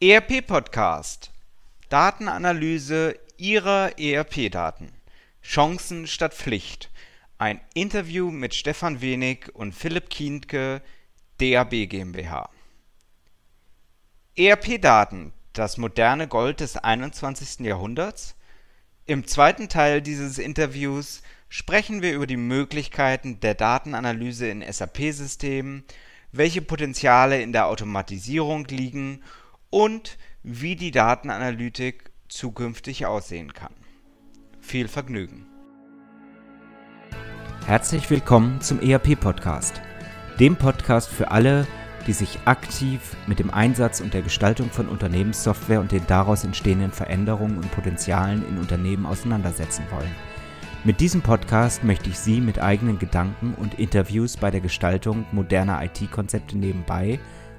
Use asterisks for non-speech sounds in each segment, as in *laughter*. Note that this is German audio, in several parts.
ERP Podcast. Datenanalyse Ihrer ERP-Daten. Chancen statt Pflicht. Ein Interview mit Stefan Wenig und Philipp Kienke, DAB GmbH. ERP-Daten, das moderne Gold des 21. Jahrhunderts? Im zweiten Teil dieses Interviews sprechen wir über die Möglichkeiten der Datenanalyse in SAP-Systemen, welche Potenziale in der Automatisierung liegen und wie die Datenanalytik zukünftig aussehen kann. Viel Vergnügen. Herzlich willkommen zum ERP-Podcast, dem Podcast für alle, die sich aktiv mit dem Einsatz und der Gestaltung von Unternehmenssoftware und den daraus entstehenden Veränderungen und Potenzialen in Unternehmen auseinandersetzen wollen. Mit diesem Podcast möchte ich Sie mit eigenen Gedanken und Interviews bei der Gestaltung moderner IT-Konzepte nebenbei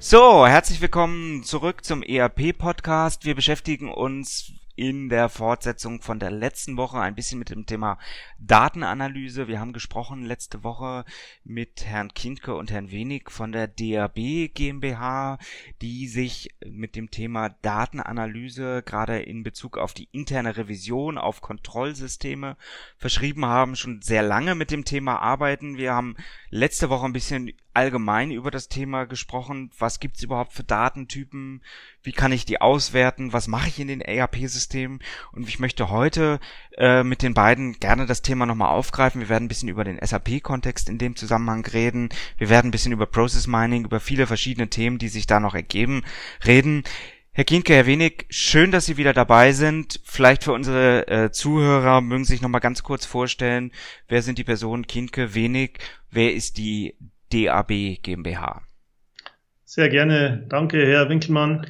So, herzlich willkommen zurück zum ERP-Podcast. Wir beschäftigen uns in der Fortsetzung von der letzten Woche ein bisschen mit dem Thema Datenanalyse. Wir haben gesprochen letzte Woche mit Herrn Kindke und Herrn Wenig von der DAB GmbH, die sich mit dem Thema Datenanalyse gerade in Bezug auf die interne Revision, auf Kontrollsysteme verschrieben haben, schon sehr lange mit dem Thema arbeiten. Wir haben letzte Woche ein bisschen allgemein über das Thema gesprochen. Was gibt's überhaupt für Datentypen? Wie kann ich die auswerten? Was mache ich in den ERP-Systemen? Und ich möchte heute äh, mit den beiden gerne das Thema nochmal aufgreifen. Wir werden ein bisschen über den SAP-Kontext in dem Zusammenhang reden. Wir werden ein bisschen über Process Mining, über viele verschiedene Themen, die sich da noch ergeben, reden. Herr Kienke, Herr Wenig, schön, dass Sie wieder dabei sind. Vielleicht für unsere äh, Zuhörer mögen Sie sich nochmal ganz kurz vorstellen, wer sind die Personen Kienke, Wenig, wer ist die DAB GmbH? Sehr gerne. Danke, Herr Winkelmann.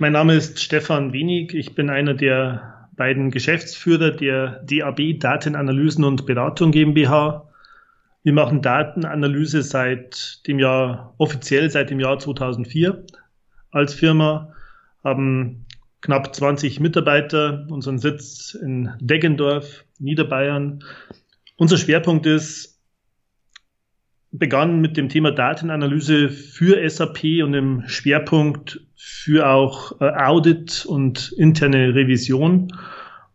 Mein Name ist Stefan Wenig. Ich bin einer der beiden Geschäftsführer der DAB Datenanalysen und Beratung GmbH. Wir machen Datenanalyse seit dem Jahr, offiziell seit dem Jahr 2004 als Firma, haben knapp 20 Mitarbeiter, unseren Sitz in Deggendorf, Niederbayern. Unser Schwerpunkt ist begann mit dem Thema Datenanalyse für SAP und im Schwerpunkt für auch äh, Audit und interne Revision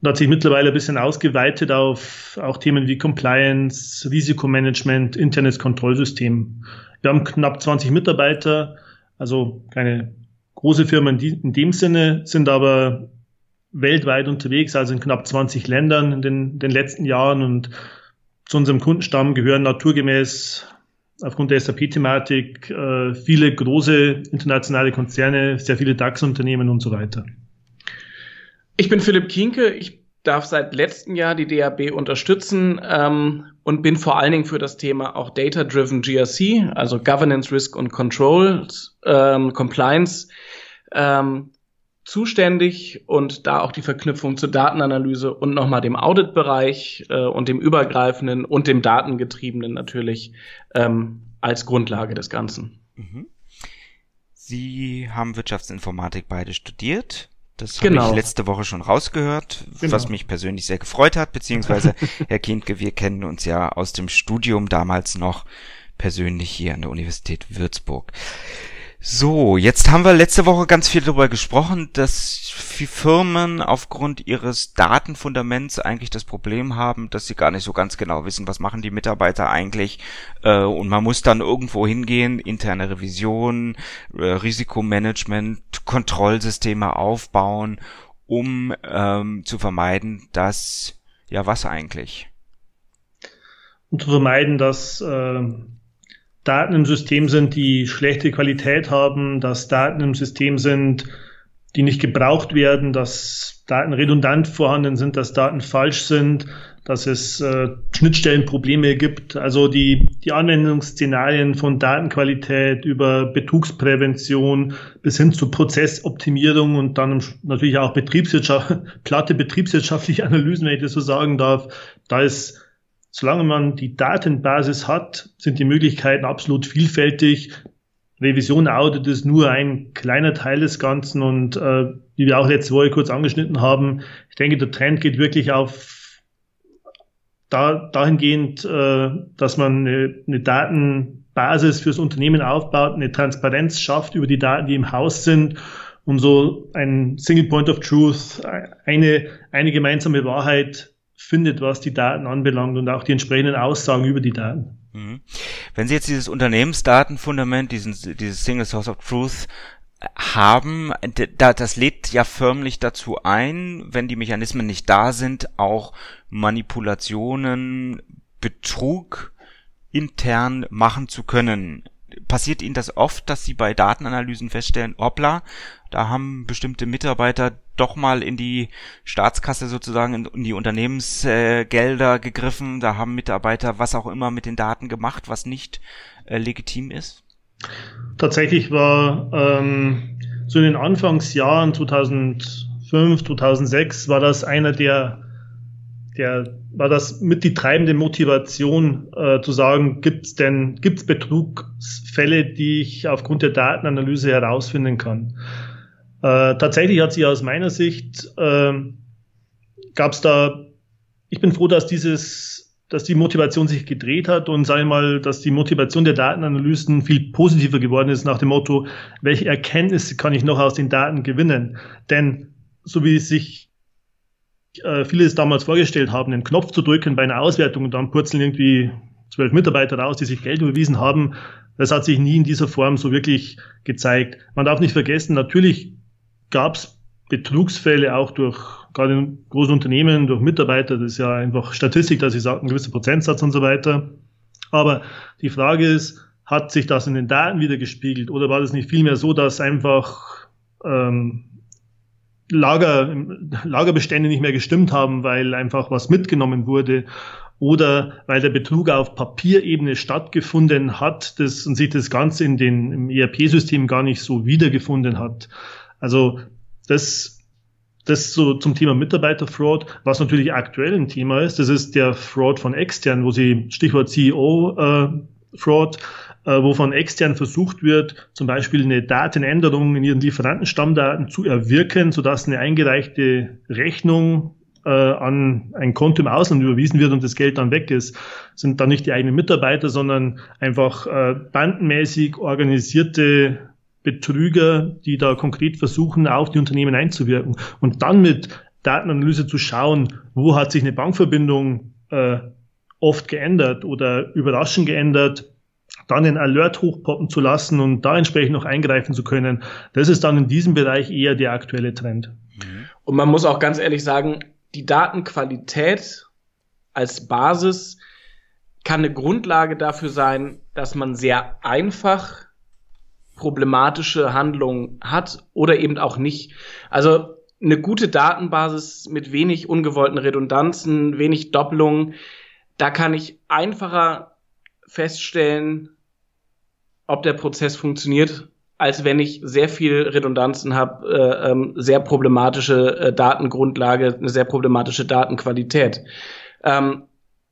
und hat sich mittlerweile ein bisschen ausgeweitet auf auch Themen wie Compliance, Risikomanagement, internes Kontrollsystem. Wir haben knapp 20 Mitarbeiter, also keine große Firma in, dem Sinne, sind aber weltweit unterwegs, also in knapp 20 Ländern in den, den letzten Jahren und zu unserem Kundenstamm gehören naturgemäß aufgrund der SAP-Thematik äh, viele große internationale Konzerne, sehr viele DAX-Unternehmen und so weiter. Ich bin Philipp Kienke. Ich darf seit letztem Jahr die DAB unterstützen ähm, und bin vor allen Dingen für das Thema auch Data-Driven GRC, also Governance, Risk und Control, ähm, Compliance, ähm, zuständig und da auch die Verknüpfung zur Datenanalyse und nochmal dem Auditbereich äh, und dem übergreifenden und dem datengetriebenen natürlich ähm, als Grundlage des Ganzen. Mhm. Sie haben Wirtschaftsinformatik beide studiert. Das genau. habe ich letzte Woche schon rausgehört, genau. was mich persönlich sehr gefreut hat, beziehungsweise *laughs* Herr Kindke, wir kennen uns ja aus dem Studium damals noch persönlich hier an der Universität Würzburg. So, jetzt haben wir letzte Woche ganz viel darüber gesprochen, dass Firmen aufgrund ihres Datenfundaments eigentlich das Problem haben, dass sie gar nicht so ganz genau wissen, was machen die Mitarbeiter eigentlich. Äh, und man muss dann irgendwo hingehen, interne Revision, äh, Risikomanagement, Kontrollsysteme aufbauen, um ähm, zu vermeiden, dass, ja, was eigentlich? Und zu vermeiden, dass äh Daten im System sind, die schlechte Qualität haben, dass Daten im System sind, die nicht gebraucht werden, dass Daten redundant vorhanden sind, dass Daten falsch sind, dass es äh, Schnittstellenprobleme gibt. Also die, die Anwendungsszenarien von Datenqualität über Betrugsprävention bis hin zu Prozessoptimierung und dann natürlich auch Betriebswirtschaft, *laughs* platte betriebswirtschaftliche Analysen, wenn ich das so sagen darf. Da ist, solange man die Datenbasis hat, sind die Möglichkeiten absolut vielfältig. Revision Audit ist nur ein kleiner Teil des Ganzen und äh, wie wir auch letzte Woche kurz angeschnitten haben, ich denke, der Trend geht wirklich auf da, dahingehend, äh, dass man eine, eine Datenbasis fürs Unternehmen aufbaut, eine Transparenz schafft über die Daten, die im Haus sind, um so ein Single Point of Truth, eine, eine gemeinsame Wahrheit findet, was die Daten anbelangt und auch die entsprechenden Aussagen über die Daten. Mhm. Wenn Sie jetzt dieses Unternehmensdatenfundament, diesen, dieses Single Source of Truth haben, das lädt ja förmlich dazu ein, wenn die Mechanismen nicht da sind, auch Manipulationen, Betrug intern machen zu können. Passiert Ihnen das oft, dass Sie bei Datenanalysen feststellen, hoppla, da haben bestimmte Mitarbeiter doch mal in die Staatskasse sozusagen, in, die Unternehmensgelder gegriffen, da haben Mitarbeiter was auch immer mit den Daten gemacht, was nicht äh, legitim ist? Tatsächlich war ähm, so in den Anfangsjahren 2005, 2006 war das einer der, der war das mit die treibende Motivation äh, zu sagen, gibt es denn gibt's Betrugsfälle, die ich aufgrund der Datenanalyse herausfinden kann? Äh, tatsächlich hat sich aus meiner Sicht äh, gab es da, ich bin froh, dass dieses dass die Motivation sich gedreht hat und sage mal, dass die Motivation der Datenanalysten viel positiver geworden ist nach dem Motto, welche Erkenntnisse kann ich noch aus den Daten gewinnen? Denn so wie sich äh, viele es damals vorgestellt haben, einen Knopf zu drücken bei einer Auswertung und dann purzeln irgendwie zwölf Mitarbeiter raus, die sich Geld überwiesen haben, das hat sich nie in dieser Form so wirklich gezeigt. Man darf nicht vergessen, natürlich gab es Betrugsfälle auch durch, gerade in großen Unternehmen, durch Mitarbeiter, das ist ja einfach Statistik, dass ich sage, ein gewisser Prozentsatz und so weiter. Aber die Frage ist, hat sich das in den Daten wieder gespiegelt oder war das nicht vielmehr so, dass einfach ähm, Lager, Lagerbestände nicht mehr gestimmt haben, weil einfach was mitgenommen wurde oder weil der Betrug auf Papierebene stattgefunden hat das, und sich das Ganze in den, im ERP-System gar nicht so wiedergefunden hat. Also das, das so zum Thema Mitarbeiterfraud, was natürlich aktuell ein Thema ist, das ist der Fraud von extern, wo sie, Stichwort CEO, äh, Fraud, äh, wo von extern versucht wird, zum Beispiel eine Datenänderung in ihren Lieferantenstammdaten zu erwirken, sodass eine eingereichte Rechnung äh, an ein Konto im Ausland überwiesen wird und das Geld dann weg ist, sind dann nicht die eigenen Mitarbeiter, sondern einfach äh, bandenmäßig organisierte Betrüger, die da konkret versuchen, auf die Unternehmen einzuwirken. Und dann mit Datenanalyse zu schauen, wo hat sich eine Bankverbindung äh, oft geändert oder überraschend geändert, dann den Alert hochpoppen zu lassen und da entsprechend noch eingreifen zu können. Das ist dann in diesem Bereich eher der aktuelle Trend. Mhm. Und man muss auch ganz ehrlich sagen, die Datenqualität als Basis kann eine Grundlage dafür sein, dass man sehr einfach problematische Handlungen hat oder eben auch nicht. Also eine gute Datenbasis mit wenig ungewollten Redundanzen, wenig Doppelungen, da kann ich einfacher feststellen, ob der Prozess funktioniert, als wenn ich sehr viel Redundanzen habe, äh, ähm, sehr problematische äh, Datengrundlage, eine sehr problematische Datenqualität. Ähm,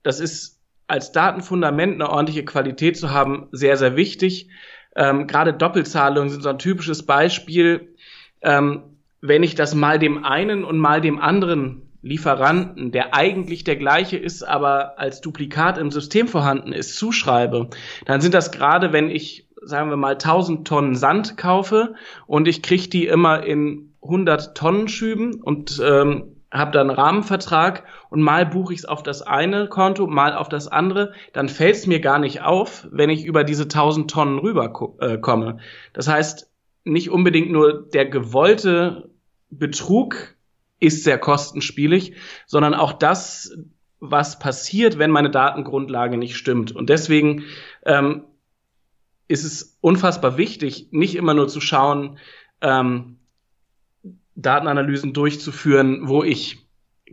das ist als Datenfundament eine ordentliche Qualität zu haben sehr, sehr wichtig. Ähm, Gerade Doppelzahlungen sind so ein typisches Beispiel. Ähm, wenn ich das mal dem einen und mal dem anderen Lieferanten, der eigentlich der gleiche ist, aber als Duplikat im System vorhanden ist, zuschreibe, dann sind das gerade, wenn ich, sagen wir mal, 1000 Tonnen Sand kaufe und ich kriege die immer in 100 Tonnen Schüben und ähm, habe dann einen Rahmenvertrag und mal buche ich es auf das eine Konto, mal auf das andere, dann fällt es mir gar nicht auf, wenn ich über diese 1000 Tonnen rüber äh. Das heißt, nicht unbedingt nur der gewollte Betrug ist sehr kostenspielig, sondern auch das, was passiert, wenn meine Datengrundlage nicht stimmt. Und deswegen ähm, ist es unfassbar wichtig, nicht immer nur zu schauen, ähm, Datenanalysen durchzuführen, wo ich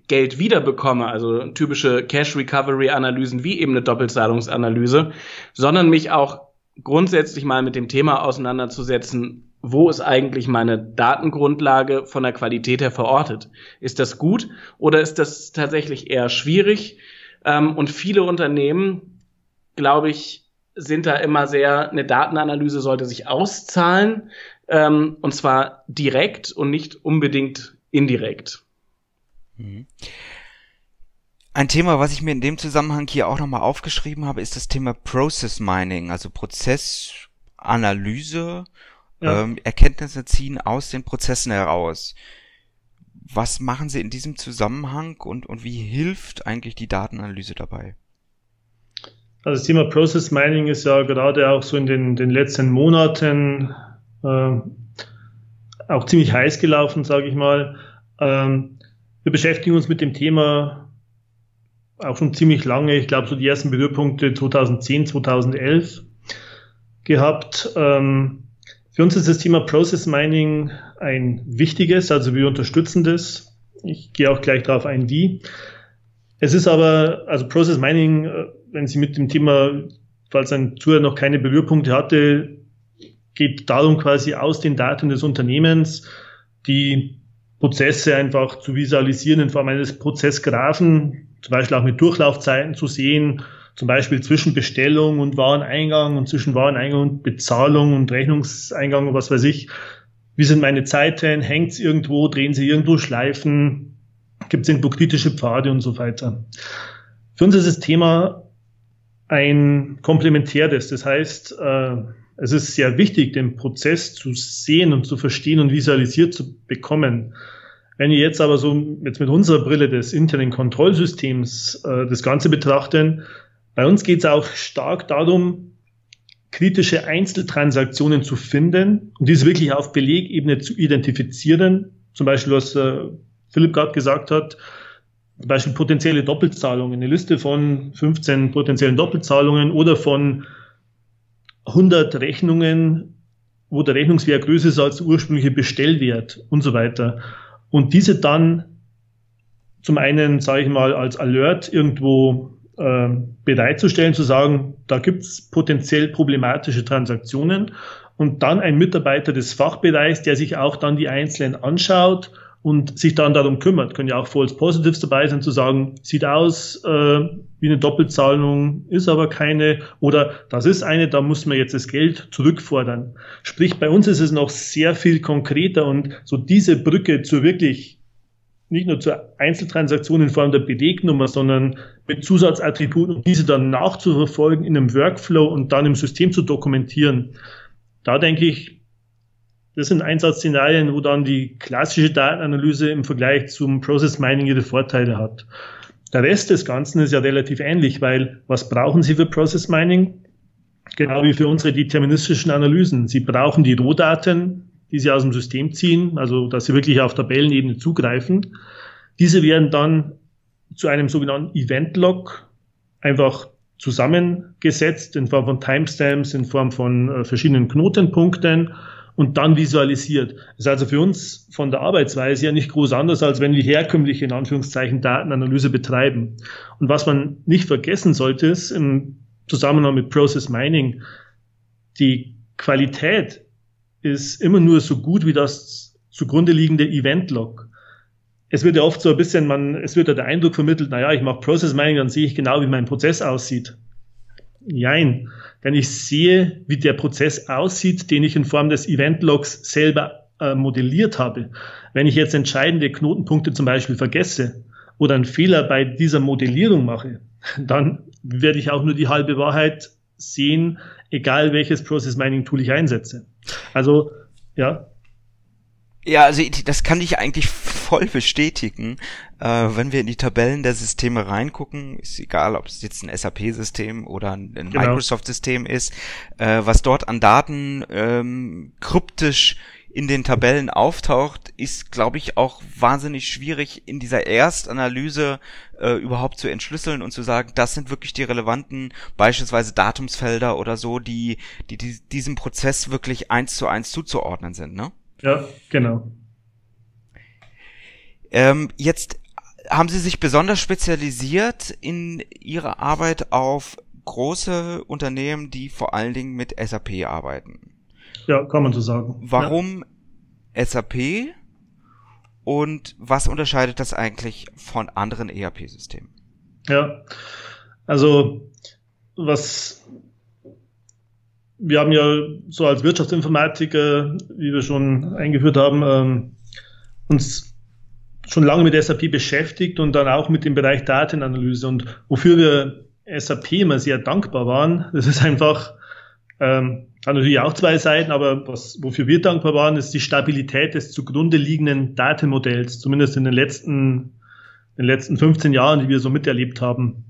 Geld wiederbekomme, also typische Cash Recovery Analysen wie eben eine Doppelzahlungsanalyse, sondern mich auch grundsätzlich mal mit dem Thema auseinanderzusetzen, wo ist eigentlich meine Datengrundlage von der Qualität her verortet? Ist das gut oder ist das tatsächlich eher schwierig? Ähm, und viele Unternehmen, glaube ich, sind da immer sehr, eine Datenanalyse sollte sich auszahlen, ähm, und zwar direkt und nicht unbedingt indirekt. Mhm. Ein Thema, was ich mir in dem Zusammenhang hier auch nochmal aufgeschrieben habe, ist das Thema Process Mining, also Prozessanalyse, ja. ähm, Erkenntnisse ziehen aus den Prozessen heraus. Was machen Sie in diesem Zusammenhang und, und wie hilft eigentlich die Datenanalyse dabei? Also das Thema Process Mining ist ja gerade auch so in den, den letzten Monaten äh, auch ziemlich heiß gelaufen, sage ich mal. Ähm, wir beschäftigen uns mit dem Thema auch schon ziemlich lange, ich glaube so die ersten Berührpunkte 2010, 2011 gehabt. Ähm, für uns ist das Thema Process Mining ein wichtiges, also wir unterstützen das. Ich gehe auch gleich darauf ein, wie. Es ist aber, also Process Mining, äh, wenn Sie mit dem Thema, falls ein Zuhörer noch keine Berührpunkte hatte, geht darum quasi aus den Daten des Unternehmens die Prozesse einfach zu visualisieren in Form eines Prozessgraphen, zum Beispiel auch mit Durchlaufzeiten zu sehen, zum Beispiel zwischen Bestellung und Wareneingang und zwischen Wareneingang und Bezahlung und Rechnungseingang und was weiß ich. Wie sind meine Zeiten? Hängt es irgendwo? Drehen sie irgendwo Schleifen? Gibt es irgendwo kritische Pfade und so weiter? Für uns ist das Thema ein komplementäres. Das heißt, äh, es ist sehr wichtig, den Prozess zu sehen und zu verstehen und visualisiert zu bekommen. Wenn wir jetzt aber so jetzt mit unserer Brille des internen Kontrollsystems äh, das Ganze betrachten, bei uns geht es auch stark darum, kritische Einzeltransaktionen zu finden und diese wirklich auf Belegebene zu identifizieren. Zum Beispiel, was äh, Philipp gerade gesagt hat, zum Beispiel potenzielle Doppelzahlungen, eine Liste von 15 potenziellen Doppelzahlungen oder von 100 Rechnungen, wo der Rechnungswert größer ist als der ursprüngliche Bestellwert und so weiter und diese dann zum einen, sage ich mal, als Alert irgendwo äh, bereitzustellen, zu sagen, da gibt es potenziell problematische Transaktionen und dann ein Mitarbeiter des Fachbereichs, der sich auch dann die einzelnen anschaut und sich dann darum kümmert. Können ja auch False Positives dabei sein, zu sagen, sieht aus äh, wie eine Doppelzahlung, ist aber keine oder das ist eine, da muss man jetzt das Geld zurückfordern. Sprich, bei uns ist es noch sehr viel konkreter und so diese Brücke zu wirklich nicht nur zur Einzeltransaktion in Form der Belegnummer, sondern mit Zusatzattributen und diese dann nachzuverfolgen in einem Workflow und dann im System zu dokumentieren. Da denke ich, das sind Einsatzszenarien, wo dann die klassische Datenanalyse im Vergleich zum Process Mining ihre Vorteile hat. Der Rest des Ganzen ist ja relativ ähnlich, weil was brauchen Sie für Process Mining? Genau wie für unsere deterministischen Analysen. Sie brauchen die Rohdaten, die Sie aus dem System ziehen, also dass Sie wirklich auf Tabellenebene zugreifen. Diese werden dann zu einem sogenannten Event-Log einfach zusammengesetzt in Form von Timestamps, in Form von äh, verschiedenen Knotenpunkten und dann visualisiert. Das ist also für uns von der Arbeitsweise ja nicht groß anders, als wenn wir herkömmliche, in Anführungszeichen, Datenanalyse betreiben. Und was man nicht vergessen sollte, ist im Zusammenhang mit Process Mining, die Qualität ist immer nur so gut wie das zugrunde liegende Event-Log. Es wird ja oft so ein bisschen, man, es wird ja der Eindruck vermittelt, naja, ich mache Process Mining, dann sehe ich genau, wie mein Prozess aussieht. Jein denn ich sehe, wie der Prozess aussieht, den ich in Form des Event-Logs selber äh, modelliert habe. Wenn ich jetzt entscheidende Knotenpunkte zum Beispiel vergesse oder einen Fehler bei dieser Modellierung mache, *laughs* dann werde ich auch nur die halbe Wahrheit sehen, egal welches Process Mining Tool ich einsetze. Also, ja, ja, also das kann ich eigentlich voll bestätigen. Äh, wenn wir in die Tabellen der Systeme reingucken, ist egal, ob es jetzt ein SAP-System oder ein, genau. Microsoft-System ist, äh, was dort an Daten ähm, kryptisch in den Tabellen auftaucht, ist, glaube ich, auch wahnsinnig schwierig in dieser Erstanalyse äh, überhaupt zu entschlüsseln und zu sagen, das sind wirklich die relevanten, beispielsweise Datumsfelder oder so, die, die, die diesem Prozess wirklich eins zu eins zuzuordnen sind, ne? Ja, genau. Ähm, jetzt haben Sie sich besonders spezialisiert in Ihrer Arbeit auf große Unternehmen, die vor allen Dingen mit SAP arbeiten. Ja, kann man so sagen. Warum ja. SAP und was unterscheidet das eigentlich von anderen ERP-Systemen? Ja, also was wir haben ja so als Wirtschaftsinformatiker, wie wir schon eingeführt haben, ähm, uns schon lange mit SAP beschäftigt und dann auch mit dem Bereich Datenanalyse. Und wofür wir SAP immer sehr dankbar waren, *laughs* das ist einfach, ähm, hat natürlich auch zwei Seiten, aber was, wofür wir dankbar waren, ist die Stabilität des zugrunde liegenden Datenmodells, zumindest in den letzten, in den letzten 15 Jahren, die wir so miterlebt haben.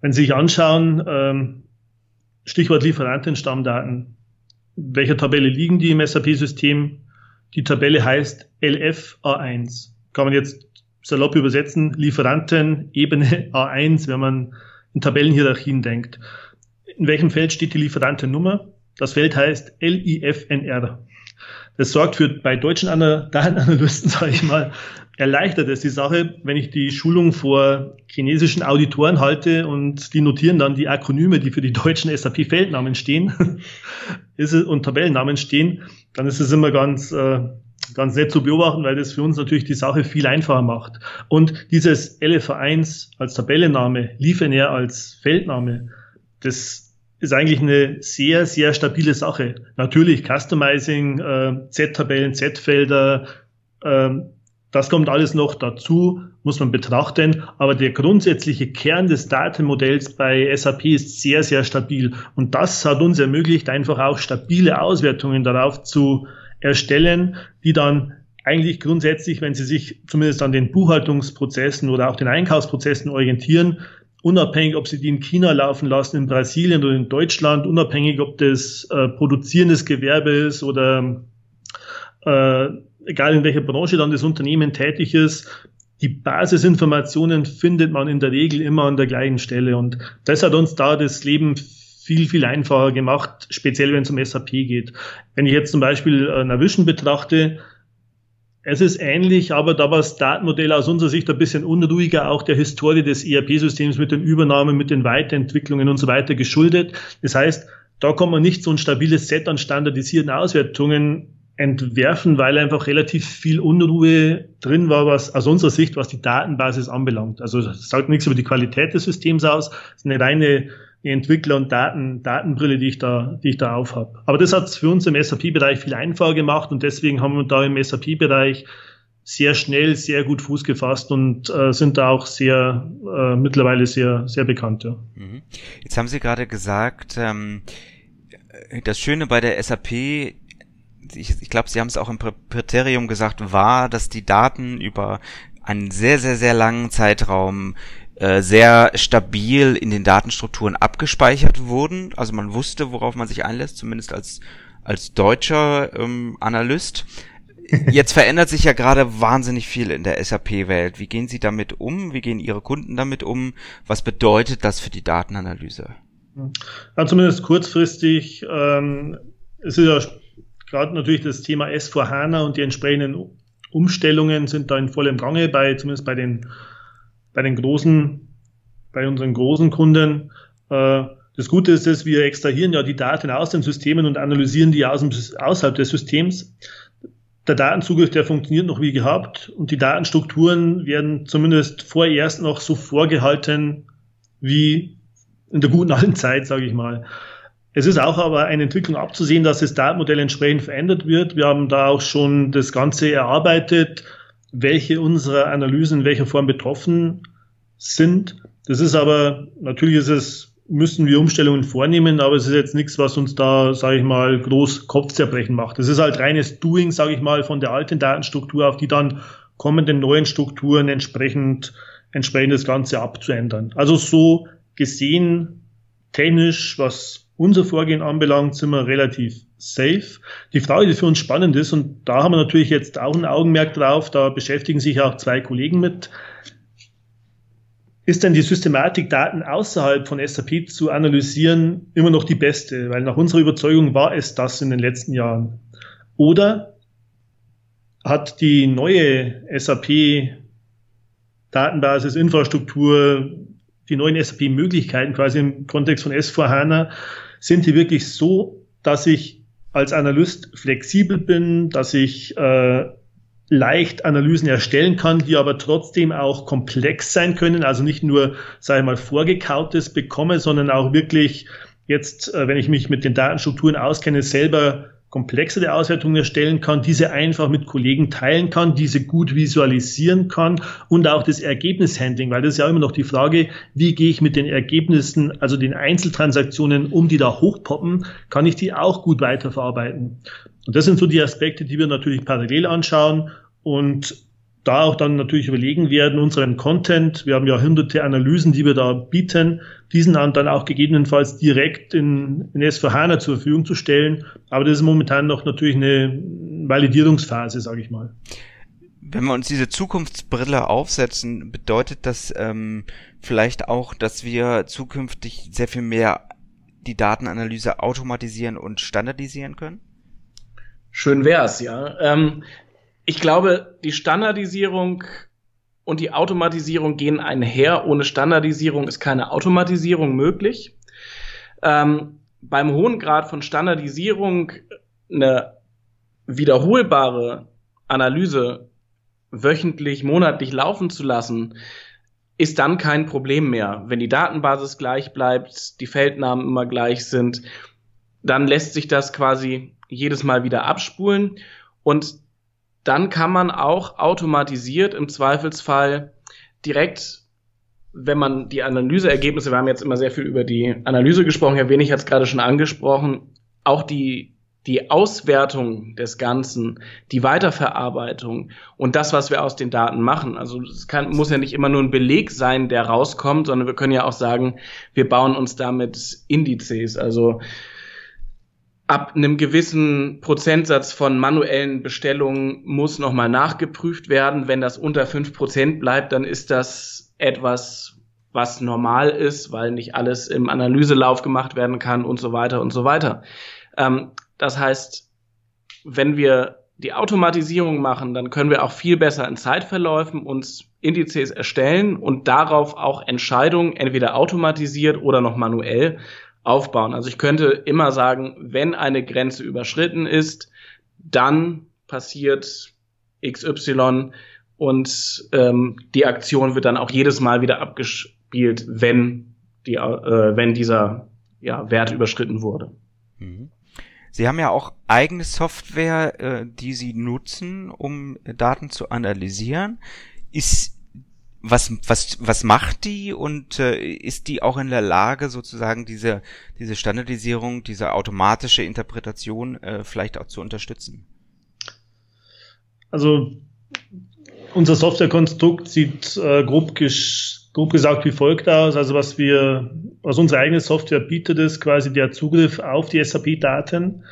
Wenn Sie sich anschauen, ähm, Stichwort Lieferantenstammdaten. In welcher Tabelle liegen die im SAP-System? Die Tabelle heißt LFA1. Kann man jetzt salopp übersetzen, Lieferanten Ebene A1, wenn man in Tabellenhierarchien denkt. In welchem Feld steht die Lieferantennummer? Das Feld heißt LIFNR. Das sorgt für bei deutschen Datenanalysten, *laughs* sage ich mal, erleichtert es die Sache, wenn ich die Schulung vor chinesischen Auditoren halte und die notieren dann die Akronyme, die für die deutschen SAP-Feldnamen stehen *laughs* ist es, und Tabellennamen stehen, dann ist es immer ganz, äh, ganz nett zu beobachten, weil das für uns natürlich die Sache viel einfacher macht. Und dieses LFA1 als Tabellenname, LiefNR als Feldname, das ist eigentlich eine sehr, sehr stabile Sache. Natürlich Customizing, äh, Z-Tabellen, Z-Felder, äh, das kommt alles noch dazu, muss man betrachten. Aber der grundsätzliche Kern des Datenmodells bei SAP ist sehr, sehr stabil. Und das hat uns ermöglicht, einfach auch stabile Auswertungen darauf zu erstellen, die dann eigentlich grundsätzlich, wenn Sie sich zumindest an den Buchhaltungsprozessen oder auch den Einkaufsprozessen orientieren, unabhängig, ob Sie die in China laufen lassen, in Brasilien oder in Deutschland, unabhängig, ob das äh, produzierendes Gewerbe ist oder äh, egal in welcher Branche dann das Unternehmen tätig ist, die Basisinformationen findet man in der Regel immer an der gleichen Stelle. Und das hat uns da das Leben viel, viel einfacher gemacht, speziell wenn es um SAP geht. Wenn ich jetzt zum Beispiel äh, Navision betrachte, es ist ähnlich, aber da war das Datenmodell aus unserer Sicht ein bisschen unruhiger, auch der Historie des ERP-Systems mit den Übernahmen, mit den Weiterentwicklungen und so weiter geschuldet. Das heißt, da kommt man nicht so ein stabiles Set an standardisierten Auswertungen entwerfen, weil einfach relativ viel Unruhe drin war, was aus unserer Sicht, was die Datenbasis anbelangt. Also das sagt nichts über die Qualität des Systems aus, das ist eine reine Entwickler- und Daten, Datenbrille, die ich da, die ich da auf habe. Aber das hat es für uns im SAP-Bereich viel einfacher gemacht und deswegen haben wir da im SAP-Bereich sehr schnell, sehr gut Fuß gefasst und äh, sind da auch sehr äh, mittlerweile sehr, sehr bekannt. Ja. Mhm. Jetzt haben Sie gerade gesagt, ähm, das Schöne bei der SAP ich, ich glaube, Sie haben es auch im Präterium gesagt, war, dass die Daten über einen sehr, sehr, sehr langen Zeitraum äh, sehr stabil in den Datenstrukturen abgespeichert wurden. Also man wusste, worauf man sich einlässt, zumindest als, als deutscher ähm, Analyst. Jetzt verändert sich ja gerade wahnsinnig viel in der SAP-Welt. Wie gehen Sie damit um? Wie gehen Ihre Kunden damit um? Was bedeutet das für die Datenanalyse? Ja, zumindest kurzfristig. Ähm, es ist ja gerade natürlich das Thema S4HANA und die entsprechenden Umstellungen sind da in vollem Gange, bei, zumindest bei den, bei den großen, bei unseren großen Kunden. Äh, das Gute ist, dass wir extrahieren ja die Daten aus den Systemen und analysieren die aus dem, außerhalb des Systems. Der Datenzugriff, der funktioniert noch wie gehabt und die Datenstrukturen werden zumindest vorerst noch so vorgehalten wie in der guten alten Zeit, sage ich mal. Es ist auch aber eine Entwicklung abzusehen, dass das Datenmodell entsprechend verändert wird. Wir haben da auch schon das Ganze erarbeitet, welche unserer Analysen in welcher Form betroffen sind. Das ist aber, natürlich ist es, müssen wir Umstellungen vornehmen, aber es ist jetzt nichts, was uns da, sage ich mal, groß Kopfzerbrechen macht. Es ist halt reines Doing, sage ich mal, von der alten Datenstruktur auf die dann kommenden neuen Strukturen entsprechend, entsprechend das Ganze abzuändern. Also so gesehen, technisch, was unser Vorgehen anbelangt, sind wir relativ safe. Die Frage, die für uns spannend ist, und da haben wir natürlich jetzt auch ein Augenmerk drauf, da beschäftigen sich auch zwei Kollegen mit, ist denn die Systematik, Daten außerhalb von SAP zu analysieren, immer noch die beste? Weil nach unserer Überzeugung war es das in den letzten Jahren. Oder hat die neue SAP Datenbasis, Infrastruktur, die neuen SAP-Möglichkeiten quasi im Kontext von S4HANA, sind die wirklich so, dass ich als Analyst flexibel bin, dass ich äh, leicht Analysen erstellen kann, die aber trotzdem auch komplex sein können, also nicht nur, sage ich mal, vorgekautes bekomme, sondern auch wirklich jetzt, äh, wenn ich mich mit den Datenstrukturen auskenne, selber komplexere Auswertungen erstellen kann, diese einfach mit Kollegen teilen kann, diese gut visualisieren kann und auch das Ergebnishandling, weil das ist ja immer noch die Frage, wie gehe ich mit den Ergebnissen, also den Einzeltransaktionen um, die da hochpoppen, kann ich die auch gut weiterverarbeiten. Und das sind so die Aspekte, die wir natürlich parallel anschauen und da auch dann natürlich überlegen werden, unseren Content, wir haben ja hunderte Analysen, die wir da bieten, diesen dann auch gegebenenfalls direkt in, in S4HANA zur Verfügung zu stellen. Aber das ist momentan noch natürlich eine Validierungsphase, sage ich mal. Wenn wir uns diese Zukunftsbrille aufsetzen, bedeutet das ähm, vielleicht auch, dass wir zukünftig sehr viel mehr die Datenanalyse automatisieren und standardisieren können? Schön wär's, ja. Ähm, ich glaube, die Standardisierung und die Automatisierung gehen einher. Ohne Standardisierung ist keine Automatisierung möglich. Ähm, beim hohen Grad von Standardisierung eine wiederholbare Analyse wöchentlich, monatlich laufen zu lassen, ist dann kein Problem mehr. Wenn die Datenbasis gleich bleibt, die Feldnamen immer gleich sind, dann lässt sich das quasi jedes Mal wieder abspulen und dann kann man auch automatisiert im Zweifelsfall direkt, wenn man die Analyseergebnisse, wir haben jetzt immer sehr viel über die Analyse gesprochen, Herr Wenig hat es gerade schon angesprochen, auch die die Auswertung des Ganzen, die Weiterverarbeitung und das, was wir aus den Daten machen. Also es kann, muss ja nicht immer nur ein Beleg sein, der rauskommt, sondern wir können ja auch sagen, wir bauen uns damit Indizes. Also ab einem gewissen Prozentsatz von manuellen Bestellungen muss nochmal nachgeprüft werden. Wenn das unter fünf Prozent bleibt, dann ist das etwas, was normal ist, weil nicht alles im Analyselauf gemacht werden kann und so weiter und so weiter. Ähm, das heißt, wenn wir die Automatisierung machen, dann können wir auch viel besser in Zeitverläufen uns Indizes erstellen und darauf auch Entscheidungen entweder automatisiert oder noch manuell aufbauen. Also ich könnte immer sagen, wenn eine Grenze überschritten ist, dann passiert XY und ähm, die Aktion wird dann auch jedes Mal wieder abgespielt, wenn die, äh, wenn dieser ja, Wert überschritten wurde. Mhm. Sie haben ja auch eigene Software, äh, die Sie nutzen, um Daten zu analysieren. Ist was, was, was macht die und äh, ist die auch in der Lage, sozusagen diese, diese Standardisierung, diese automatische Interpretation äh, vielleicht auch zu unterstützen? Also unser Softwarekonstrukt sieht äh, grob, grob gesagt wie folgt aus. Also was wir, was unsere eigene Software bietet, ist quasi der Zugriff auf die SAP-Daten.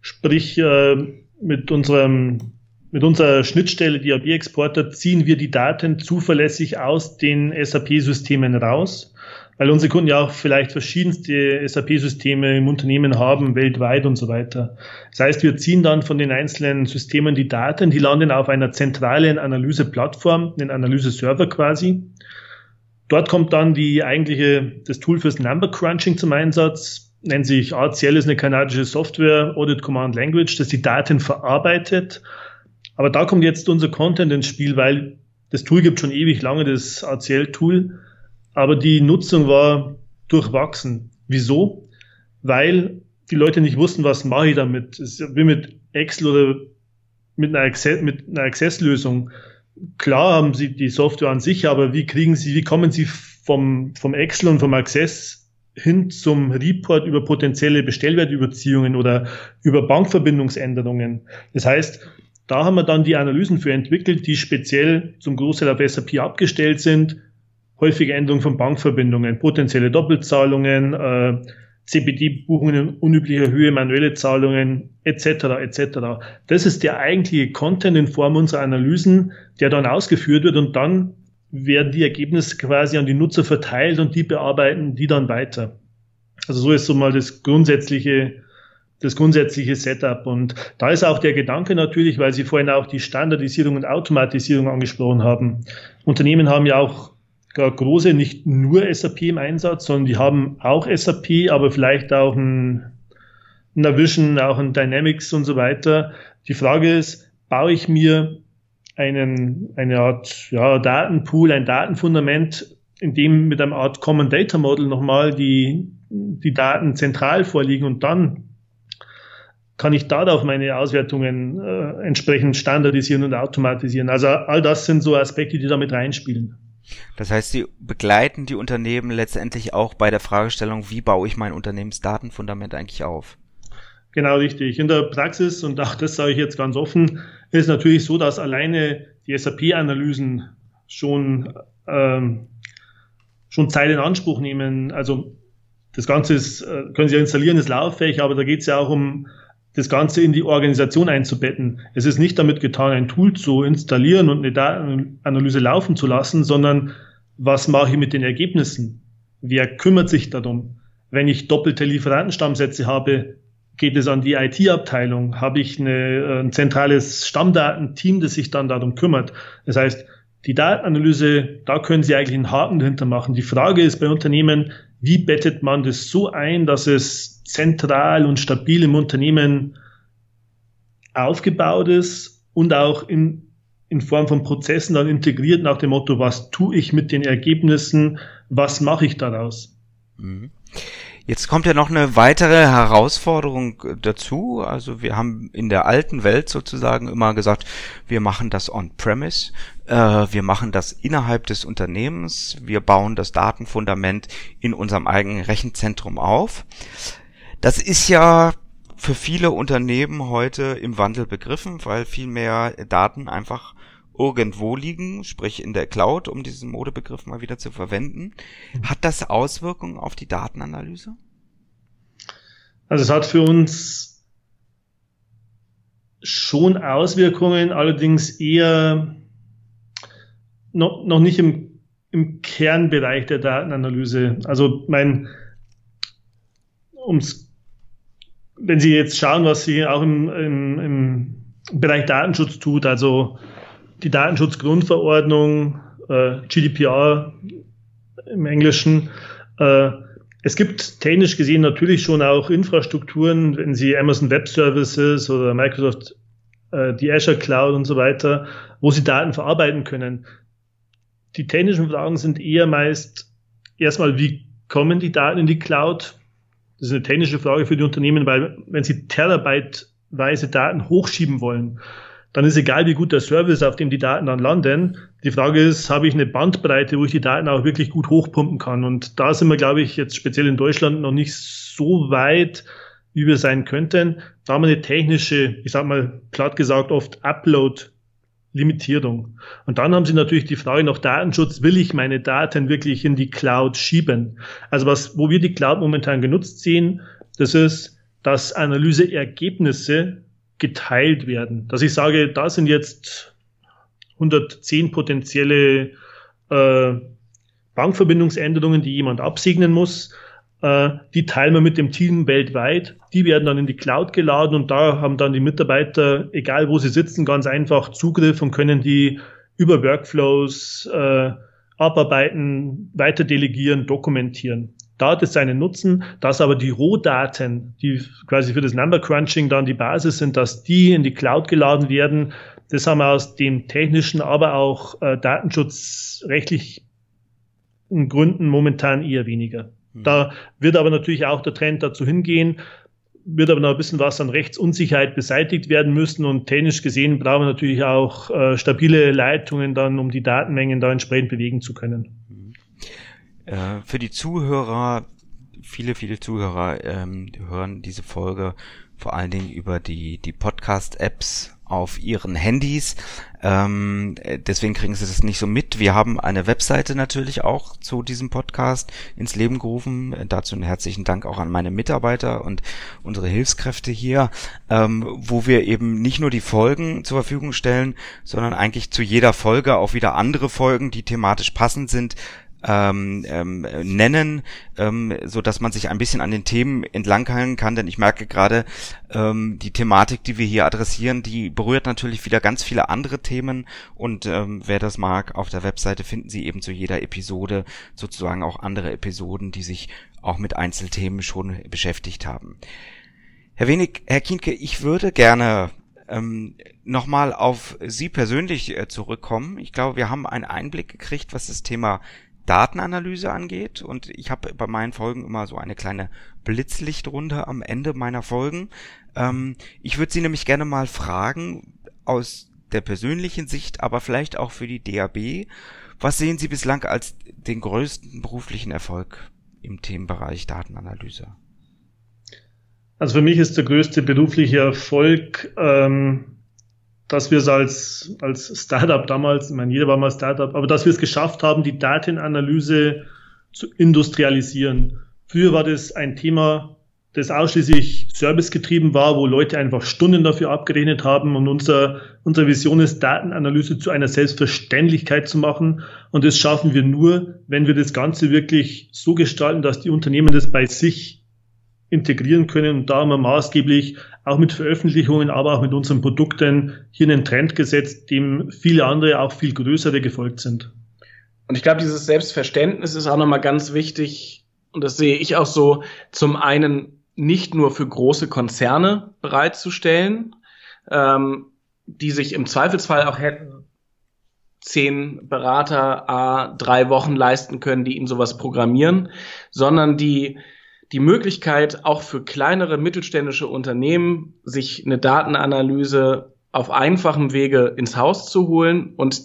Sprich, äh, mit unserem mit unserer Schnittstelle DAB-Exporter ziehen wir die Daten zuverlässig aus den SAP-Systemen raus, weil unsere Kunden ja auch vielleicht verschiedenste SAP-Systeme im Unternehmen haben, weltweit und so weiter. Das heißt, wir ziehen dann von den einzelnen Systemen die Daten, die landen auf einer zentralen Analyseplattform, einen Analyse-Server quasi. Dort kommt dann die eigentliche, das Tool fürs Number Crunching zum Einsatz, nennt sich RCL, ist eine kanadische Software, Audit Command Language, das die Daten verarbeitet aber da kommt jetzt unser Content ins Spiel, weil das Tool gibt schon ewig lange, das ACL-Tool, aber die Nutzung war durchwachsen. Wieso? Weil die Leute nicht wussten, was mache ich damit. Ist wie mit Excel oder mit einer Access-Lösung. Klar haben sie die Software an sich, aber wie kriegen sie, wie kommen sie vom, vom Excel und vom Access hin zum Report über potenzielle Bestellwertüberziehungen oder über Bankverbindungsänderungen? Das heißt, da haben wir dann die Analysen für entwickelt, die speziell zum Großteil auf SAP abgestellt sind. Häufige Änderungen von Bankverbindungen, potenzielle Doppelzahlungen, äh, CBD-Buchungen in unüblicher Höhe, manuelle Zahlungen etc. etc. Das ist der eigentliche Content in Form unserer Analysen, der dann ausgeführt wird und dann werden die Ergebnisse quasi an die Nutzer verteilt und die bearbeiten die dann weiter. Also so ist so mal das grundsätzliche das grundsätzliche Setup. Und da ist auch der Gedanke natürlich, weil Sie vorhin auch die Standardisierung und Automatisierung angesprochen haben. Unternehmen haben ja auch große nicht nur SAP im Einsatz, sondern die haben auch SAP, aber vielleicht auch ein, ein Vision, auch ein Dynamics und so weiter. Die Frage ist, baue ich mir einen, eine Art ja, Datenpool, ein Datenfundament, in dem mit einer Art Common Data Model nochmal die, die Daten zentral vorliegen und dann kann ich darauf meine Auswertungen äh, entsprechend standardisieren und automatisieren. Also all das sind so Aspekte, die damit reinspielen. Das heißt, Sie begleiten die Unternehmen letztendlich auch bei der Fragestellung, wie baue ich mein Unternehmensdatenfundament eigentlich auf? Genau richtig. In der Praxis, und auch das sage ich jetzt ganz offen, ist natürlich so, dass alleine die SAP-Analysen schon, ähm, schon Zeit in Anspruch nehmen. Also das Ganze ist, äh, können Sie ja installieren, ist lauffähig, aber da geht es ja auch um das Ganze in die Organisation einzubetten. Es ist nicht damit getan, ein Tool zu installieren und eine Datenanalyse laufen zu lassen, sondern was mache ich mit den Ergebnissen? Wer kümmert sich darum? Wenn ich doppelte Lieferantenstammsätze habe, geht es an die IT-Abteilung? Habe ich eine, ein zentrales Stammdatenteam, das sich dann darum kümmert? Das heißt, die Datenanalyse, da können Sie eigentlich einen Haken dahinter machen. Die Frage ist bei Unternehmen, wie bettet man das so ein, dass es zentral und stabil im Unternehmen aufgebaut ist und auch in, in Form von Prozessen dann integriert nach dem Motto, was tue ich mit den Ergebnissen, was mache ich daraus? Mhm. Jetzt kommt ja noch eine weitere Herausforderung dazu. Also wir haben in der alten Welt sozusagen immer gesagt, wir machen das on-premise, äh, wir machen das innerhalb des Unternehmens, wir bauen das Datenfundament in unserem eigenen Rechenzentrum auf. Das ist ja für viele Unternehmen heute im Wandel begriffen, weil viel mehr Daten einfach irgendwo liegen, sprich in der Cloud, um diesen Modebegriff mal wieder zu verwenden. Hat das Auswirkungen auf die Datenanalyse? Also es hat für uns schon Auswirkungen, allerdings eher noch, noch nicht im, im Kernbereich der Datenanalyse. Also mein, ums, wenn Sie jetzt schauen, was Sie auch im, im, im Bereich Datenschutz tut, also die Datenschutzgrundverordnung, äh, GDPR im Englischen. Äh, es gibt technisch gesehen natürlich schon auch Infrastrukturen, wenn Sie Amazon Web Services oder Microsoft äh, die Azure Cloud und so weiter, wo Sie Daten verarbeiten können. Die technischen Fragen sind eher meist erstmal, wie kommen die Daten in die Cloud? Das ist eine technische Frage für die Unternehmen, weil wenn Sie terabyteweise Daten hochschieben wollen, dann ist egal, wie gut der Service, auf dem die Daten dann landen. Die Frage ist, habe ich eine Bandbreite, wo ich die Daten auch wirklich gut hochpumpen kann? Und da sind wir, glaube ich, jetzt speziell in Deutschland noch nicht so weit, wie wir sein könnten. Da haben wir eine technische, ich sag mal platt gesagt, oft Upload Limitierung. Und dann haben Sie natürlich die Frage nach Datenschutz, will ich meine Daten wirklich in die Cloud schieben? Also was, wo wir die Cloud momentan genutzt sehen, das ist, dass Analyseergebnisse geteilt werden. Dass ich sage, da sind jetzt 110 potenzielle äh, Bankverbindungsänderungen, die jemand absegnen muss. Äh, die teilen wir mit dem Team weltweit. Die werden dann in die Cloud geladen und da haben dann die Mitarbeiter, egal wo sie sitzen, ganz einfach Zugriff und können die über Workflows äh, abarbeiten, weiter delegieren, dokumentieren. Da hat es seinen Nutzen, dass aber die Rohdaten, die quasi für das Number Crunching dann die Basis sind, dass die in die Cloud geladen werden. Das haben wir aus dem technischen, aber auch äh, datenschutzrechtlichen Gründen momentan eher weniger. Da wird aber natürlich auch der Trend dazu hingehen, wird aber noch ein bisschen was an Rechtsunsicherheit beseitigt werden müssen und technisch gesehen brauchen wir natürlich auch äh, stabile Leitungen dann, um die Datenmengen da entsprechend bewegen zu können. Äh, für die Zuhörer, viele, viele Zuhörer ähm, hören diese Folge vor allen Dingen über die, die Podcast-Apps auf ihren Handys. Ähm, deswegen kriegen sie das nicht so mit. Wir haben eine Webseite natürlich auch zu diesem Podcast ins Leben gerufen. Dazu einen herzlichen Dank auch an meine Mitarbeiter und unsere Hilfskräfte hier, ähm, wo wir eben nicht nur die Folgen zur Verfügung stellen, sondern eigentlich zu jeder Folge auch wieder andere Folgen, die thematisch passend sind, ähm, ähm, nennen, ähm, so dass man sich ein bisschen an den Themen entlanghalten kann. Denn ich merke gerade, ähm, die Thematik, die wir hier adressieren, die berührt natürlich wieder ganz viele andere Themen. Und ähm, wer das mag, auf der Webseite finden Sie eben zu jeder Episode sozusagen auch andere Episoden, die sich auch mit Einzelthemen schon beschäftigt haben. Herr Wenig, Herr Kienke, ich würde gerne ähm, nochmal auf Sie persönlich äh, zurückkommen. Ich glaube, wir haben einen Einblick gekriegt, was das Thema Datenanalyse angeht. Und ich habe bei meinen Folgen immer so eine kleine Blitzlichtrunde am Ende meiner Folgen. Ähm, ich würde Sie nämlich gerne mal fragen, aus der persönlichen Sicht, aber vielleicht auch für die DAB, was sehen Sie bislang als den größten beruflichen Erfolg im Themenbereich Datenanalyse? Also für mich ist der größte berufliche Erfolg, ähm, dass wir es als, als Startup damals, ich meine, jeder war mal Startup, aber dass wir es geschafft haben, die Datenanalyse zu industrialisieren. Früher war das ein Thema, das ausschließlich servicegetrieben war, wo Leute einfach Stunden dafür abgerechnet haben und unser, unsere Vision ist, Datenanalyse zu einer Selbstverständlichkeit zu machen. Und das schaffen wir nur, wenn wir das Ganze wirklich so gestalten, dass die Unternehmen das bei sich integrieren können. Und da haben wir maßgeblich auch mit Veröffentlichungen, aber auch mit unseren Produkten hier einen Trend gesetzt, dem viele andere, auch viel größere gefolgt sind. Und ich glaube, dieses Selbstverständnis ist auch nochmal ganz wichtig. Und das sehe ich auch so. Zum einen nicht nur für große Konzerne bereitzustellen, ähm, die sich im Zweifelsfall auch hätten zehn Berater a drei Wochen leisten können, die ihnen sowas programmieren, sondern die die Möglichkeit, auch für kleinere mittelständische Unternehmen, sich eine Datenanalyse auf einfachem Wege ins Haus zu holen und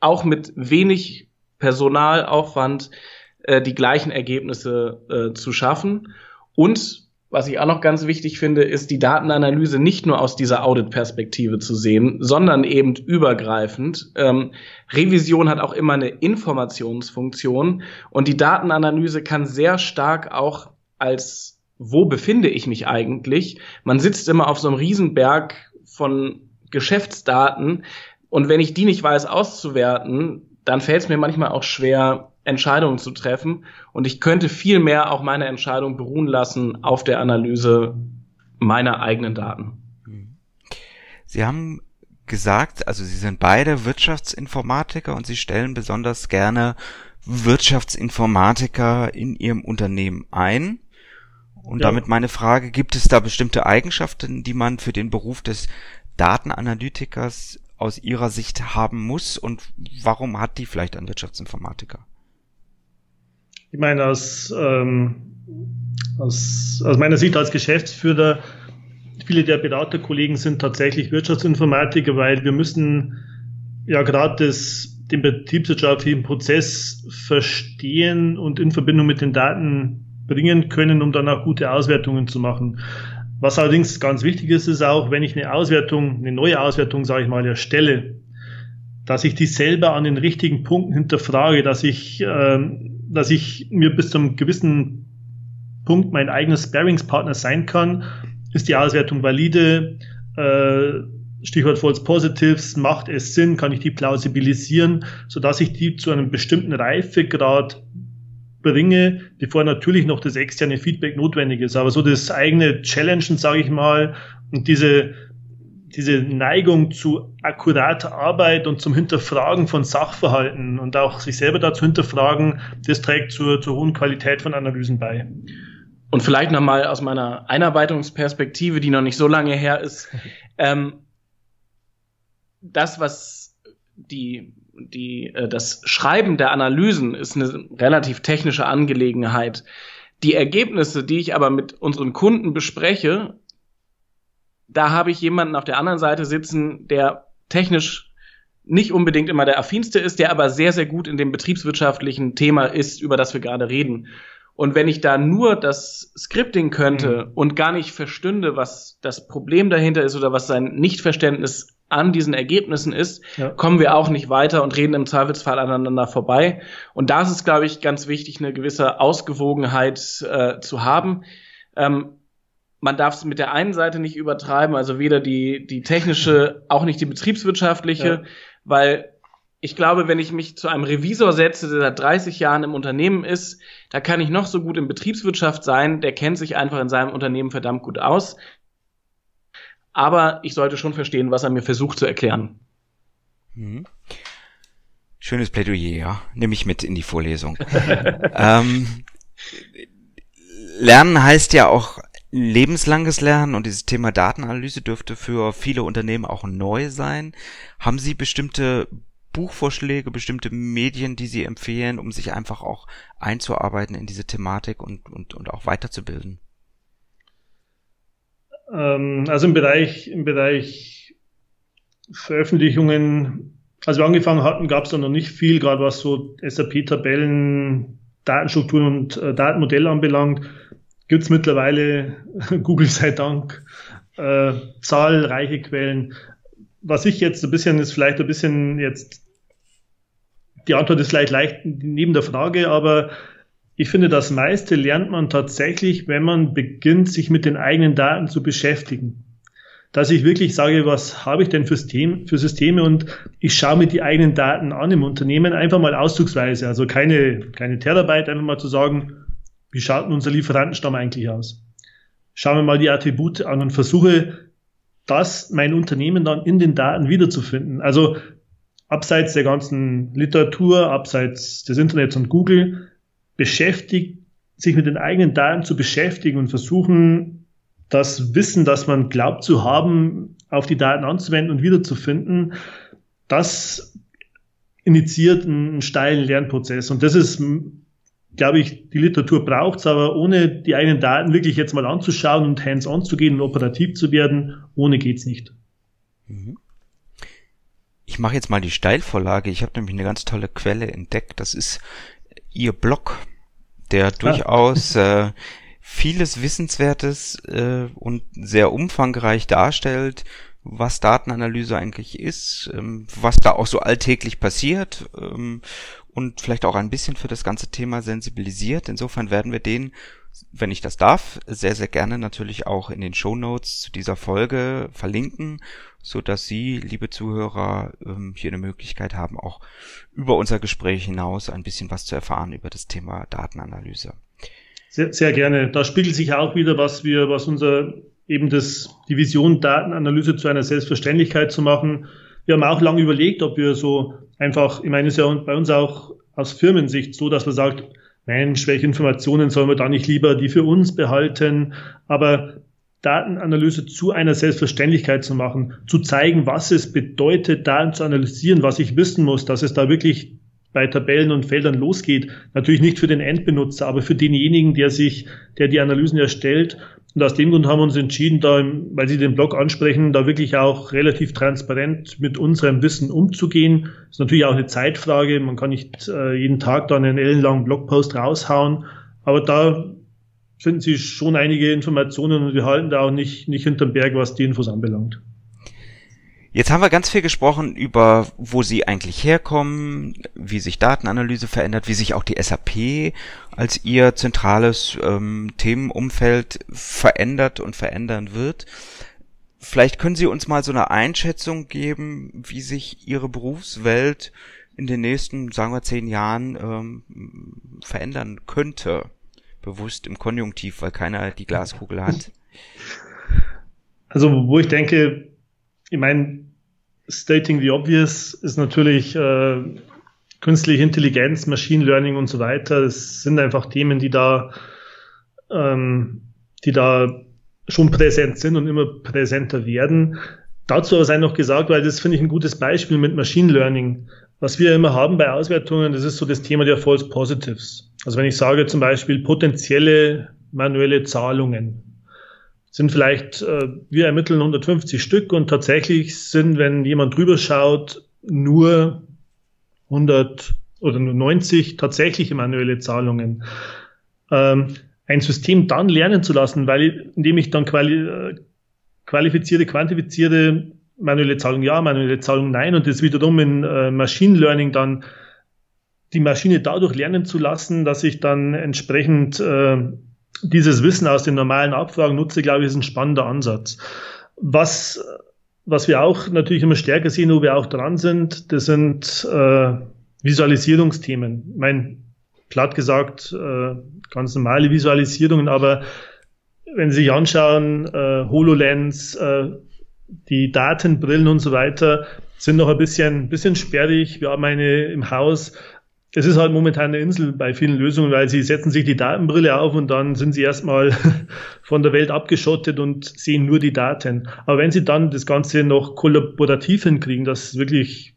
auch mit wenig Personalaufwand äh, die gleichen Ergebnisse äh, zu schaffen. Und was ich auch noch ganz wichtig finde, ist die Datenanalyse nicht nur aus dieser Audit-Perspektive zu sehen, sondern eben übergreifend. Ähm, Revision hat auch immer eine Informationsfunktion und die Datenanalyse kann sehr stark auch als wo befinde ich mich eigentlich? Man sitzt immer auf so einem Riesenberg von Geschäftsdaten und wenn ich die nicht weiß auszuwerten, dann fällt es mir manchmal auch schwer, Entscheidungen zu treffen und ich könnte viel mehr auch meine Entscheidung beruhen lassen auf der Analyse meiner eigenen Daten. Sie haben gesagt, also Sie sind beide Wirtschaftsinformatiker und Sie stellen besonders gerne Wirtschaftsinformatiker in Ihrem Unternehmen ein. Und ja. damit meine Frage, gibt es da bestimmte Eigenschaften, die man für den Beruf des Datenanalytikers aus Ihrer Sicht haben muss und warum hat die vielleicht ein Wirtschaftsinformatiker? Ich meine, aus, ähm, aus, aus meiner Sicht als Geschäftsführer, viele der Beraterkollegen sind tatsächlich Wirtschaftsinformatiker, weil wir müssen ja gerade das den betriebswirtschaftlichen Prozess verstehen und in Verbindung mit den Daten bringen können, um dann auch gute Auswertungen zu machen. Was allerdings ganz wichtig ist, ist auch, wenn ich eine Auswertung, eine neue Auswertung, sage ich mal, erstelle, dass ich die selber an den richtigen Punkten hinterfrage, dass ich, äh, dass ich mir bis zum gewissen Punkt mein eigenes Sparringspartner sein kann. Ist die Auswertung valide? Äh, Stichwort False Positives, macht es Sinn? Kann ich die plausibilisieren, sodass ich die zu einem bestimmten Reifegrad bringe, bevor natürlich noch das externe Feedback notwendig ist. Aber so das eigene Challengen, sage ich mal, und diese, diese Neigung zu akkurater Arbeit und zum Hinterfragen von Sachverhalten und auch sich selber dazu hinterfragen, das trägt zur, zur hohen Qualität von Analysen bei. Und vielleicht nochmal aus meiner Einarbeitungsperspektive, die noch nicht so lange her ist, *laughs* ähm, das, was die die, äh, das Schreiben der Analysen ist eine relativ technische Angelegenheit. Die Ergebnisse, die ich aber mit unseren Kunden bespreche, da habe ich jemanden auf der anderen Seite sitzen, der technisch nicht unbedingt immer der affinste ist, der aber sehr, sehr gut in dem betriebswirtschaftlichen Thema ist, über das wir gerade reden. Und wenn ich da nur das Scripting könnte mhm. und gar nicht verstünde, was das Problem dahinter ist oder was sein Nichtverständnis an diesen Ergebnissen ist, ja. kommen wir auch nicht weiter und reden im Zweifelsfall aneinander vorbei. Und da ist es, glaube ich, ganz wichtig, eine gewisse Ausgewogenheit äh, zu haben. Ähm, man darf es mit der einen Seite nicht übertreiben, also weder die, die technische, auch nicht die betriebswirtschaftliche, ja. weil ich glaube, wenn ich mich zu einem Revisor setze, der seit 30 Jahren im Unternehmen ist, da kann ich noch so gut in Betriebswirtschaft sein, der kennt sich einfach in seinem Unternehmen verdammt gut aus. Aber ich sollte schon verstehen, was er mir versucht zu erklären. Mhm. Schönes Plädoyer, ja. Nehme ich mit in die Vorlesung. *laughs* ähm, Lernen heißt ja auch lebenslanges Lernen und dieses Thema Datenanalyse dürfte für viele Unternehmen auch neu sein. Haben Sie bestimmte Buchvorschläge, bestimmte Medien, die Sie empfehlen, um sich einfach auch einzuarbeiten in diese Thematik und, und, und auch weiterzubilden? Ähm, also im Bereich, im Bereich Veröffentlichungen, als wir angefangen hatten, gab es da noch nicht viel, gerade was so SAP-Tabellen, Datenstrukturen und äh, Datenmodelle anbelangt. Gibt es mittlerweile, *laughs* Google sei Dank, äh, zahlreiche Quellen. Was ich jetzt ein bisschen ist vielleicht ein bisschen jetzt, die Antwort ist vielleicht leicht neben der Frage, aber ich finde, das meiste lernt man tatsächlich, wenn man beginnt, sich mit den eigenen Daten zu beschäftigen. Dass ich wirklich sage, was habe ich denn für, System, für Systeme und ich schaue mir die eigenen Daten an im Unternehmen, einfach mal auszugsweise, also keine, keine Terabyte, einfach mal zu sagen, wie schaut denn unser Lieferantenstamm eigentlich aus? Schauen wir mal die Attribute an und versuche, das mein Unternehmen dann in den Daten wiederzufinden. Also abseits der ganzen Literatur, abseits des Internets und Google, beschäftigt, sich mit den eigenen Daten zu beschäftigen und versuchen, das Wissen, das man glaubt zu haben, auf die Daten anzuwenden und wiederzufinden, das initiiert einen steilen Lernprozess. Und das ist, glaube ich, die Literatur braucht es, aber ohne die eigenen Daten wirklich jetzt mal anzuschauen und hands-on zu gehen und operativ zu werden, ohne geht's nicht. Mhm. Ich mache jetzt mal die Steilvorlage. Ich habe nämlich eine ganz tolle Quelle entdeckt. Das ist ihr Blog, der ah. durchaus *laughs* äh, vieles Wissenswertes äh, und sehr umfangreich darstellt, was Datenanalyse eigentlich ist, ähm, was da auch so alltäglich passiert ähm, und vielleicht auch ein bisschen für das ganze Thema sensibilisiert. Insofern werden wir den wenn ich das darf, sehr, sehr gerne natürlich auch in den Show Notes zu dieser Folge verlinken, so dass Sie, liebe Zuhörer, ähm, hier eine Möglichkeit haben, auch über unser Gespräch hinaus ein bisschen was zu erfahren über das Thema Datenanalyse. Sehr, sehr gerne. Da spiegelt sich auch wieder, was wir, was unser eben das, die Vision Datenanalyse zu einer Selbstverständlichkeit zu machen. Wir haben auch lange überlegt, ob wir so einfach, ich meine, es ist ja bei uns auch aus Firmensicht so, dass man sagt, Mensch, welche Informationen sollen wir da nicht lieber die für uns behalten? Aber Datenanalyse zu einer Selbstverständlichkeit zu machen, zu zeigen, was es bedeutet, Daten zu analysieren, was ich wissen muss, dass es da wirklich bei Tabellen und Feldern losgeht. Natürlich nicht für den Endbenutzer, aber für denjenigen, der sich, der die Analysen erstellt und aus dem Grund haben wir uns entschieden, da, weil Sie den Blog ansprechen, da wirklich auch relativ transparent mit unserem Wissen umzugehen. Das ist natürlich auch eine Zeitfrage. Man kann nicht äh, jeden Tag da einen ellenlangen Blogpost raushauen. Aber da finden Sie schon einige Informationen und wir halten da auch nicht, nicht hinterm Berg, was die Infos anbelangt. Jetzt haben wir ganz viel gesprochen über, wo sie eigentlich herkommen, wie sich Datenanalyse verändert, wie sich auch die SAP als ihr zentrales ähm, Themenumfeld verändert und verändern wird. Vielleicht können Sie uns mal so eine Einschätzung geben, wie sich Ihre Berufswelt in den nächsten, sagen wir, zehn Jahren ähm, verändern könnte. Bewusst im Konjunktiv, weil keiner die Glaskugel hat. Also, wo ich denke, ich meine, stating the obvious ist natürlich äh, künstliche Intelligenz, Machine Learning und so weiter. Das sind einfach Themen, die da, ähm, die da schon präsent sind und immer präsenter werden. Dazu aber sei noch gesagt, weil das finde ich ein gutes Beispiel mit Machine Learning. Was wir immer haben bei Auswertungen, das ist so das Thema der False Positives. Also wenn ich sage zum Beispiel potenzielle manuelle Zahlungen, sind vielleicht, äh, wir ermitteln 150 Stück und tatsächlich sind, wenn jemand drüber schaut, nur 100 oder nur 90 tatsächliche manuelle Zahlungen. Ähm, ein System dann lernen zu lassen, weil indem ich dann quali äh, qualifizierte, quantifizierte manuelle Zahlung ja, manuelle Zahlung nein und das wiederum in äh, Machine Learning dann die Maschine dadurch lernen zu lassen, dass ich dann entsprechend äh, dieses Wissen aus den normalen Abfragen nutze, glaube ich, ist ein spannender Ansatz. Was was wir auch natürlich immer stärker sehen, wo wir auch dran sind, das sind äh, Visualisierungsthemen. Ich meine, platt gesagt, äh, ganz normale Visualisierungen, aber wenn Sie sich anschauen, äh, HoloLens, äh, die Datenbrillen und so weiter, sind noch ein bisschen, bisschen sperrig. Wir haben eine im Haus, es ist halt momentan eine Insel bei vielen Lösungen, weil sie setzen sich die Datenbrille auf und dann sind sie erstmal *laughs* von der Welt abgeschottet und sehen nur die Daten. Aber wenn sie dann das Ganze noch kollaborativ hinkriegen, dass wirklich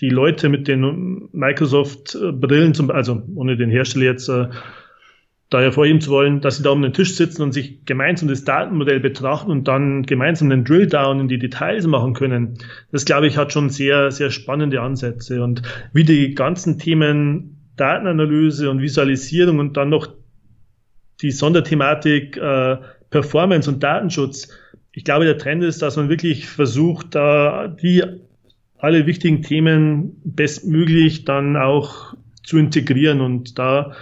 die Leute mit den Microsoft-Brillen, also ohne den Hersteller jetzt äh, da hervorheben zu wollen, dass sie da um den Tisch sitzen und sich gemeinsam das Datenmodell betrachten und dann gemeinsam den Drilldown in die Details machen können. Das, glaube ich, hat schon sehr, sehr spannende Ansätze. Und wie die ganzen Themen Datenanalyse und Visualisierung und dann noch die Sonderthematik äh, Performance und Datenschutz. Ich glaube, der Trend ist, dass man wirklich versucht, da die alle wichtigen Themen bestmöglich dann auch zu integrieren und da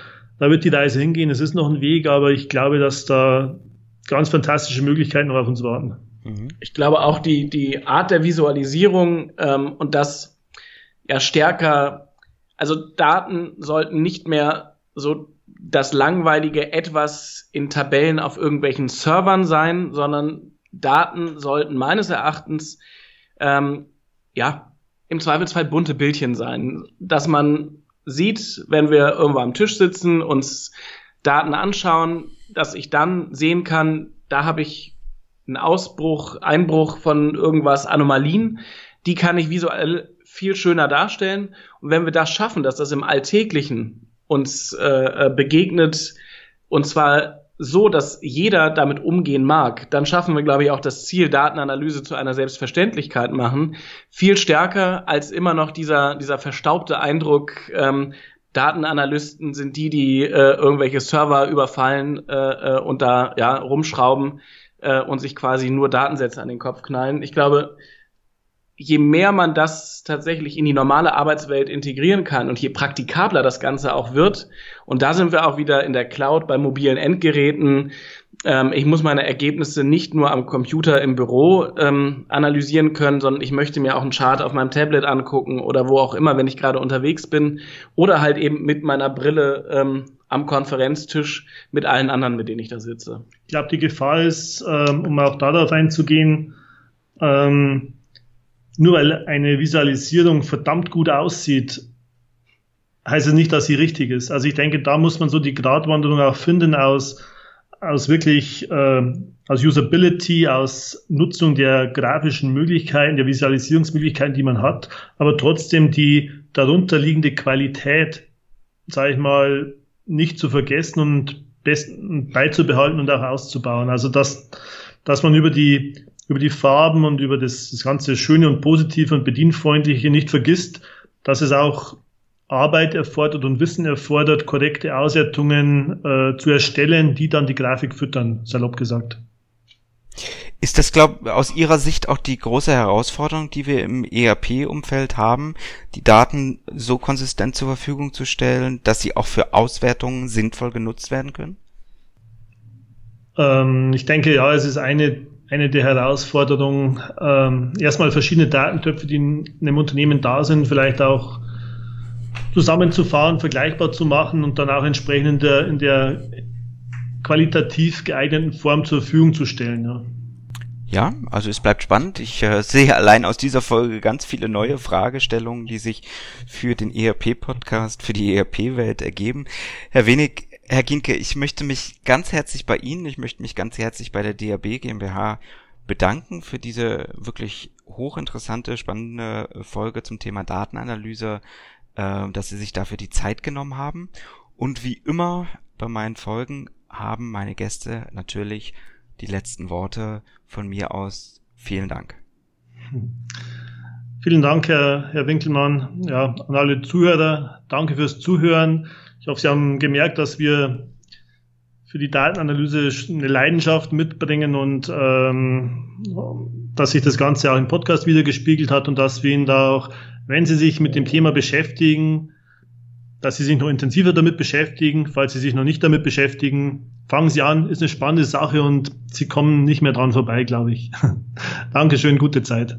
da wird die Reise hingehen. Es ist noch ein Weg, aber ich glaube, dass da ganz fantastische Möglichkeiten noch auf uns warten. Mhm. Ich glaube auch die, die Art der Visualisierung ähm, und das ja stärker, also Daten sollten nicht mehr so das langweilige etwas in Tabellen auf irgendwelchen Servern sein, sondern Daten sollten meines Erachtens ähm, ja im Zweifelsfall bunte Bildchen sein, dass man sieht, wenn wir irgendwo am Tisch sitzen, uns Daten anschauen, dass ich dann sehen kann, da habe ich einen Ausbruch, Einbruch von irgendwas, Anomalien, die kann ich visuell viel schöner darstellen. Und wenn wir das schaffen, dass das im Alltäglichen uns äh, äh begegnet, und zwar so, dass jeder damit umgehen mag, dann schaffen wir, glaube ich, auch das Ziel Datenanalyse zu einer Selbstverständlichkeit machen. Viel stärker als immer noch dieser, dieser verstaubte Eindruck, ähm, Datenanalysten sind die, die äh, irgendwelche Server überfallen äh, äh, und da ja rumschrauben äh, und sich quasi nur Datensätze an den Kopf knallen. Ich glaube, je mehr man das tatsächlich in die normale Arbeitswelt integrieren kann und je praktikabler das Ganze auch wird, und da sind wir auch wieder in der Cloud bei mobilen Endgeräten. Ähm, ich muss meine Ergebnisse nicht nur am Computer im Büro ähm, analysieren können, sondern ich möchte mir auch einen Chart auf meinem Tablet angucken oder wo auch immer, wenn ich gerade unterwegs bin, oder halt eben mit meiner Brille ähm, am Konferenztisch mit allen anderen, mit denen ich da sitze. Ich glaube, die Gefahr ist, ähm, um auch darauf einzugehen, ähm, nur weil eine Visualisierung verdammt gut aussieht, heißt es nicht, dass sie richtig ist. Also ich denke, da muss man so die Gratwanderung auch finden aus, aus wirklich äh, aus Usability, aus Nutzung der grafischen Möglichkeiten, der Visualisierungsmöglichkeiten, die man hat, aber trotzdem die darunterliegende Qualität, sage ich mal, nicht zu vergessen und besten beizubehalten und auch auszubauen. Also dass, dass man über die über die Farben und über das, das ganze Schöne und Positive und Bedienfreundliche nicht vergisst, dass es auch Arbeit erfordert und Wissen erfordert, korrekte Auswertungen äh, zu erstellen, die dann die Grafik füttern, salopp gesagt. Ist das, glaube aus Ihrer Sicht auch die große Herausforderung, die wir im ERP-Umfeld haben, die Daten so konsistent zur Verfügung zu stellen, dass sie auch für Auswertungen sinnvoll genutzt werden können? Ähm, ich denke, ja, es ist eine eine der Herausforderungen, ähm, erstmal verschiedene Datentöpfe, die in einem Unternehmen da sind, vielleicht auch zusammenzufahren, vergleichbar zu machen und dann auch entsprechend in der, in der qualitativ geeigneten Form zur Verfügung zu stellen. Ja. Ja, also es bleibt spannend. Ich äh, *laughs* sehe allein aus dieser Folge ganz viele neue Fragestellungen, die sich für den ERP-Podcast, für die ERP-Welt ergeben. Herr Wenig, Herr Ginke, ich möchte mich ganz herzlich bei Ihnen, ich möchte mich ganz herzlich bei der DAB GmbH bedanken für diese wirklich hochinteressante, spannende Folge zum Thema Datenanalyse, äh, dass Sie sich dafür die Zeit genommen haben. Und wie immer bei meinen Folgen haben meine Gäste natürlich die letzten Worte von mir aus. Vielen Dank. *laughs* Vielen Dank, Herr, Herr Winkelmann. Ja, an alle Zuhörer, danke fürs Zuhören. Ich hoffe, Sie haben gemerkt, dass wir für die Datenanalyse eine Leidenschaft mitbringen und ähm, dass sich das Ganze auch im Podcast wieder gespiegelt hat und dass wir Ihnen da auch, wenn Sie sich mit dem Thema beschäftigen, dass Sie sich noch intensiver damit beschäftigen. Falls Sie sich noch nicht damit beschäftigen, fangen Sie an, ist eine spannende Sache und Sie kommen nicht mehr dran vorbei, glaube ich. *laughs* Dankeschön, gute Zeit.